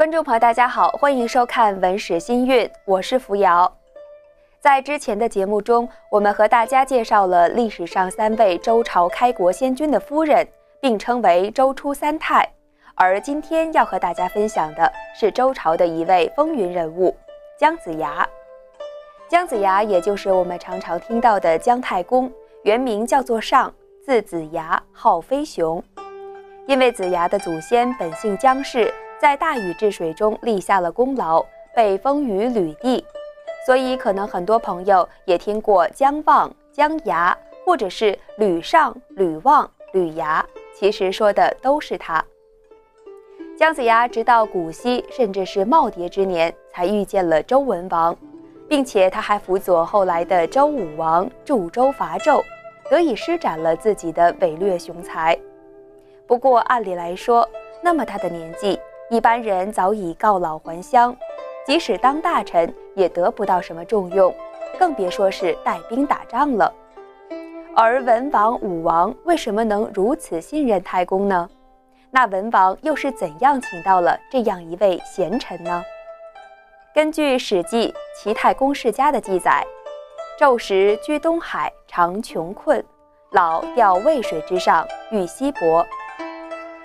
观众朋友，大家好，欢迎收看《文史新韵》，我是扶摇。在之前的节目中，我们和大家介绍了历史上三位周朝开国先君的夫人，并称为周初三太。而今天要和大家分享的是周朝的一位风云人物姜子牙。姜子牙也就是我们常常听到的姜太公，原名叫做尚，字子牙，号飞熊。因为子牙的祖先本姓姜氏。在大禹治水中立下了功劳，被封于吕地，所以可能很多朋友也听过姜望、姜牙，或者是吕尚、吕望、吕牙，其实说的都是他。姜子牙直到古稀，甚至是耄耋之年，才遇见了周文王，并且他还辅佐后来的周武王助周伐纣，得以施展了自己的伟略雄才。不过按理来说，那么大的年纪，一般人早已告老还乡，即使当大臣也得不到什么重用，更别说是带兵打仗了。而文王、武王为什么能如此信任太公呢？那文王又是怎样请到了这样一位贤臣呢？根据《史记·齐太公世家》的记载，纣时居东海，常穷困，老钓渭水之上，遇西伯。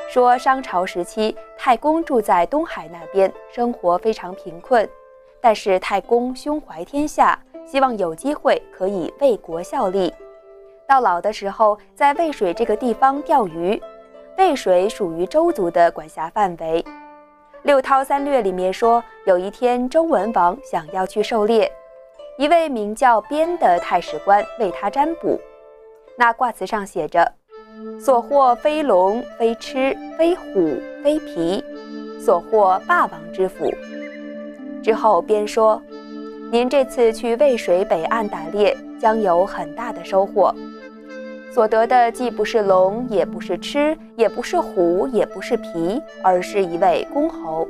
说商朝时期，太公住在东海那边，生活非常贫困。但是太公胸怀天下，希望有机会可以为国效力。到老的时候，在渭水这个地方钓鱼。渭水属于周族的管辖范围。《六韬三略》里面说，有一天周文王想要去狩猎，一位名叫边的太史官为他占卜。那卦辞上写着。所获非龙，非螭，非虎，非皮，所获霸王之福。之后边说：“您这次去渭水北岸打猎，将有很大的收获。所得的既不是龙，也不是螭，也不是虎，也不是皮，而是一位公侯。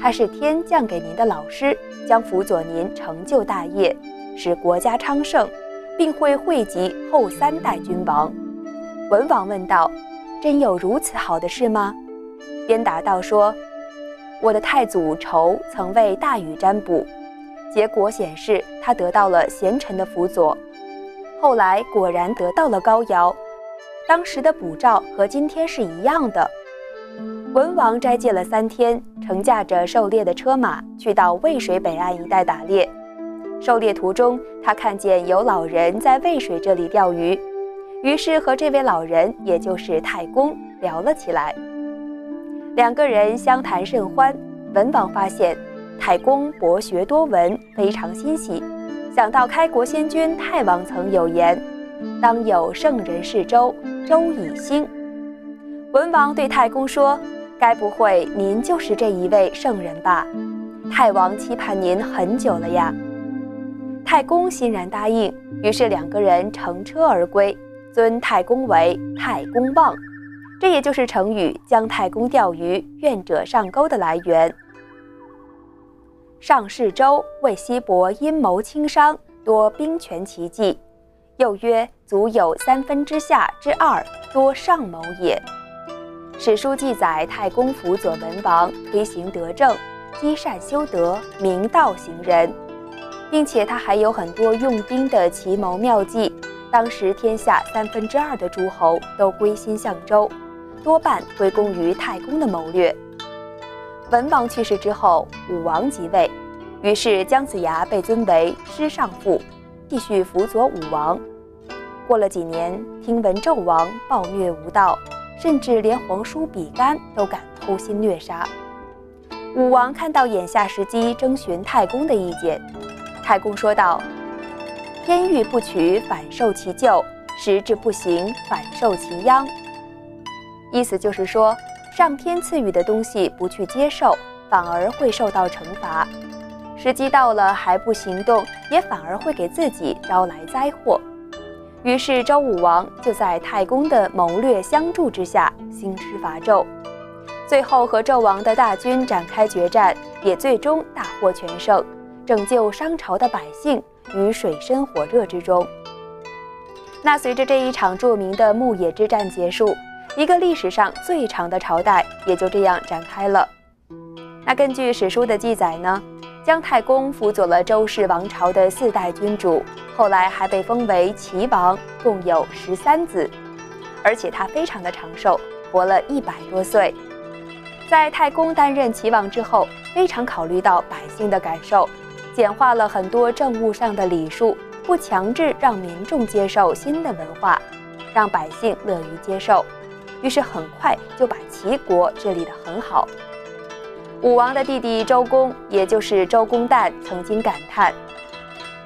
他是天降给您的老师，将辅佐您成就大业，使国家昌盛，并会惠及后三代君王。”文王问道：“真有如此好的事吗？”边答道：“说，我的太祖仇曾为大禹占卜，结果显示他得到了贤臣的辅佐，后来果然得到了高尧。当时的卜兆和今天是一样的。”文王斋戒了三天，乘驾着狩猎的车马，去到渭水北岸一带打猎。狩猎途中，他看见有老人在渭水这里钓鱼。于是和这位老人，也就是太公聊了起来。两个人相谈甚欢。文王发现太公博学多闻，非常欣喜，想到开国先君太王曾有言：“当有圣人是周，周以兴。”文王对太公说：“该不会您就是这一位圣人吧？太王期盼您很久了呀。”太公欣然答应。于是两个人乘车而归。尊太公为太公望，这也就是成语“姜太公钓鱼，愿者上钩”的来源。上世周为西伯阴谋轻商，多兵权奇计，又曰：“足有三分之下之二，多上谋也。”史书记载，太公辅佐文王，推行德政，积善修德，明道行人，并且他还有很多用兵的奇谋妙计。当时天下三分之二的诸侯都归心向周，多半归功于太公的谋略。文王去世之后，武王即位，于是姜子牙被尊为师尚父，继续辅佐武王。过了几年，听闻纣王暴虐无道，甚至连皇叔比干都敢偷心虐杀。武王看到眼下时机，征询太公的意见。太公说道。天欲不取，反受其咎；时至不行，反受其殃。意思就是说，上天赐予的东西不去接受，反而会受到惩罚；时机到了还不行动，也反而会给自己招来灾祸。于是周武王就在太公的谋略相助之下，兴师伐纣，最后和纣王的大军展开决战，也最终大获全胜，拯救商朝的百姓。于水深火热之中。那随着这一场著名的牧野之战结束，一个历史上最长的朝代也就这样展开了。那根据史书的记载呢，姜太公辅佐了周氏王朝的四代君主，后来还被封为齐王，共有十三子，而且他非常的长寿，活了一百多岁。在太公担任齐王之后，非常考虑到百姓的感受，简化了很多政务上的礼数，不强制让民众接受新的文化，让百姓乐于接受，于是很快就把齐国治理得很好。武王的弟弟周公，也就是周公旦，曾经感叹：“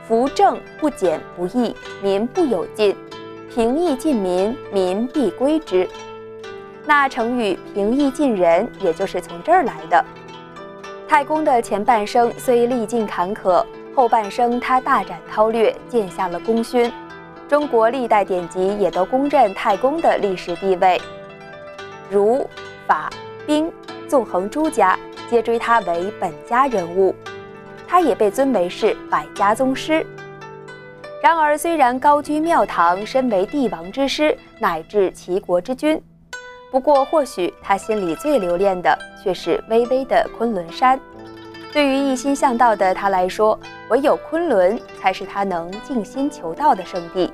夫政不简不易，民不有进；平易近民，民必归之。”那成语“平易近人”也就是从这儿来的。太公的前半生虽历尽坎坷，后半生他大展韬略，建下了功勋。中国历代典籍也都公认太公的历史地位。儒、法、兵纵横诸家，皆追他为本家人物。他也被尊为是百家宗师。然而，虽然高居庙堂，身为帝王之师，乃至齐国之君。不过，或许他心里最留恋的却是巍巍的昆仑山。对于一心向道的他来说，唯有昆仑才是他能静心求道的圣地。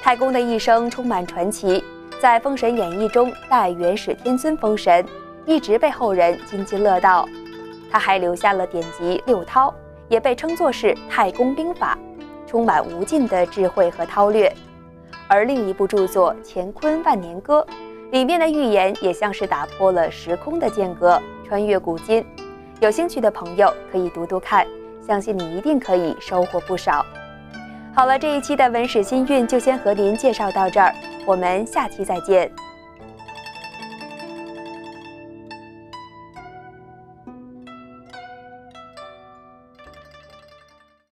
太公的一生充满传奇，在《封神演义》中代元始天尊封神，一直被后人津津乐道。他还留下了典籍《六韬》，也被称作是太公兵法，充满无尽的智慧和韬略。而另一部著作《乾坤万年歌》。里面的预言也像是打破了时空的间隔，穿越古今。有兴趣的朋友可以读读看，相信你一定可以收获不少。好了，这一期的文史新韵就先和您介绍到这儿，我们下期再见。